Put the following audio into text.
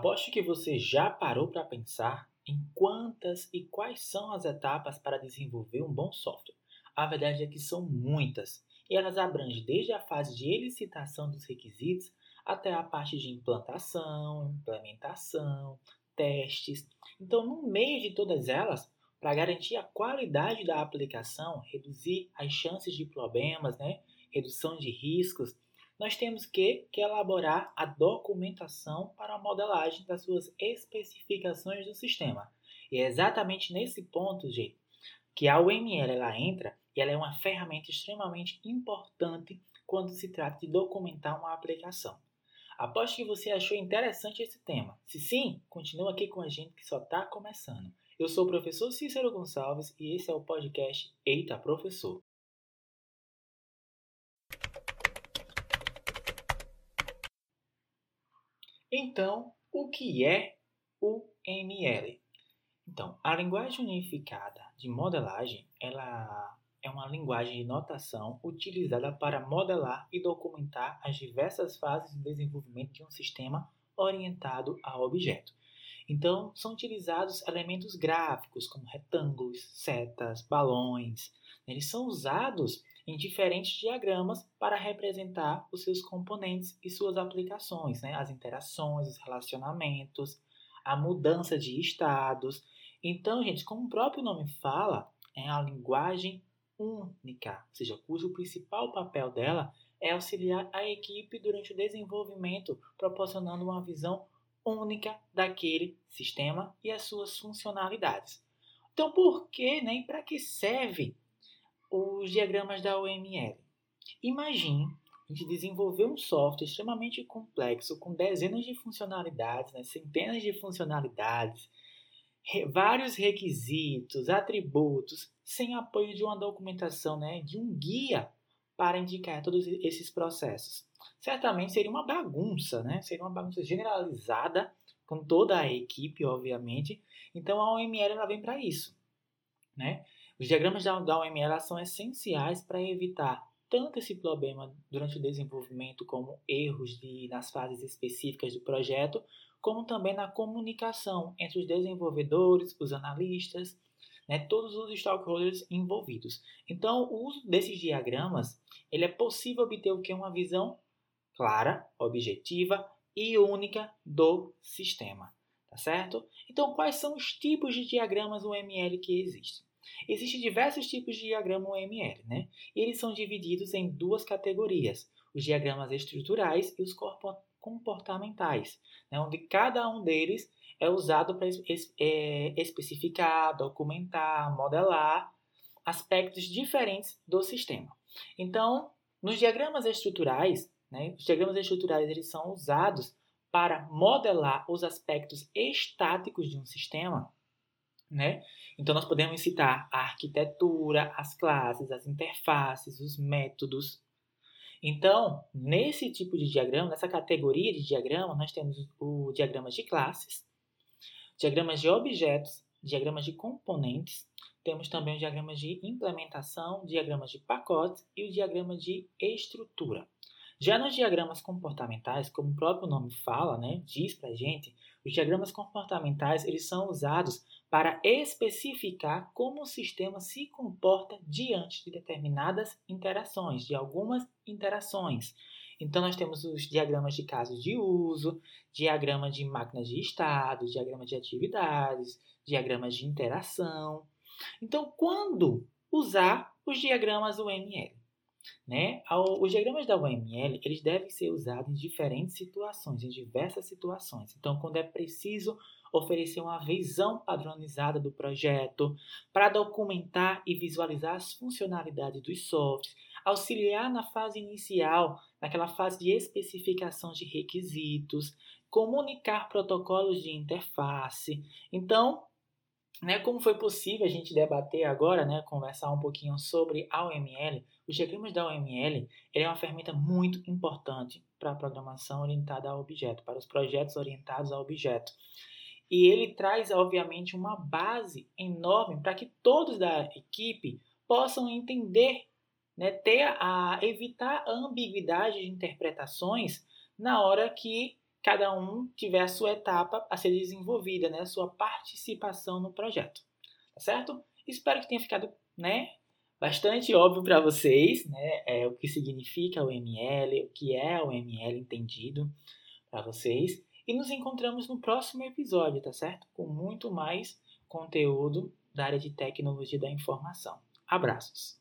Aposto que você já parou para pensar em quantas e quais são as etapas para desenvolver um bom software. A verdade é que são muitas e elas abrangem desde a fase de elicitação dos requisitos até a parte de implantação, implementação, testes. Então, no meio de todas elas, para garantir a qualidade da aplicação, reduzir as chances de problemas, né, redução de riscos, nós temos que, que elaborar a documentação para a modelagem das suas especificações do sistema. E é exatamente nesse ponto, gente, que a UML ela entra e ela é uma ferramenta extremamente importante quando se trata de documentar uma aplicação. Aposto que você achou interessante esse tema. Se sim, continua aqui com a gente que só está começando. Eu sou o professor Cícero Gonçalves e esse é o podcast Eita Professor. Então, o que é o ML? Então, a linguagem unificada de modelagem, ela é uma linguagem de notação utilizada para modelar e documentar as diversas fases de desenvolvimento de um sistema orientado a objeto. Então, são utilizados elementos gráficos como retângulos, setas, balões. Eles são usados em diferentes diagramas para representar os seus componentes e suas aplicações, né? as interações, os relacionamentos, a mudança de estados. Então, gente, como o próprio nome fala, é a linguagem única, ou seja, cujo principal papel dela é auxiliar a equipe durante o desenvolvimento, proporcionando uma visão única daquele sistema e as suas funcionalidades. Então, por que, né, para que serve os diagramas da OML. Imagine a gente desenvolver um software extremamente complexo, com dezenas de funcionalidades, né, centenas de funcionalidades, re, vários requisitos, atributos, sem apoio de uma documentação, né, de um guia para indicar todos esses processos. Certamente seria uma bagunça, né? seria uma bagunça generalizada com toda a equipe, obviamente. Então a OML ela vem para isso. Né? Os diagramas da, OML são essenciais para evitar tanto esse problema durante o desenvolvimento, como erros de, nas fases específicas do projeto, como também na comunicação entre os desenvolvedores, os analistas, né, todos os stakeholders envolvidos. Então, o uso desses diagramas, ele é possível obter o que uma visão clara, objetiva e única do sistema, tá certo? Então, quais são os tipos de diagramas UML que existem? Existem diversos tipos de diagrama UML, né? E eles são divididos em duas categorias: os diagramas estruturais e os comportamentais, né? onde cada um deles é usado para é, especificar, documentar, modelar aspectos diferentes do sistema. Então, nos diagramas estruturais, né, os diagramas estruturais eles são usados para modelar os aspectos estáticos de um sistema né? Então, nós podemos citar a arquitetura, as classes, as interfaces, os métodos. Então, nesse tipo de diagrama, nessa categoria de diagrama, nós temos o diagrama de classes, diagramas de objetos, diagramas de componentes, temos também os diagramas de implementação, diagramas de pacotes e o diagrama de estrutura. Já nos diagramas comportamentais, como o próprio nome fala, né, diz para gente, os diagramas comportamentais eles são usados para especificar como o sistema se comporta diante de determinadas interações, de algumas interações. Então, nós temos os diagramas de casos de uso, diagrama de máquinas de estado, diagrama de atividades, diagramas de interação. Então, quando usar os diagramas UML? Né? Os diagramas da UML eles devem ser usados em diferentes situações, em diversas situações. Então, quando é preciso oferecer uma visão padronizada do projeto, para documentar e visualizar as funcionalidades dos softwares, auxiliar na fase inicial, naquela fase de especificação de requisitos, comunicar protocolos de interface. Então, né, como foi possível a gente debater agora, né, conversar um pouquinho sobre a OML, os diagramas da OML é uma ferramenta muito importante para a programação orientada a objeto, para os projetos orientados a objeto. E ele traz, obviamente, uma base enorme para que todos da equipe possam entender, né, ter a evitar a ambiguidade de interpretações na hora que cada um tiver a sua etapa a ser desenvolvida, né, a sua participação no projeto. Tá certo? Espero que tenha ficado, né, bastante óbvio para vocês, né, é, o que significa o ML, o que é o ML entendido para vocês. E nos encontramos no próximo episódio, tá certo? Com muito mais conteúdo da área de tecnologia da informação. Abraços!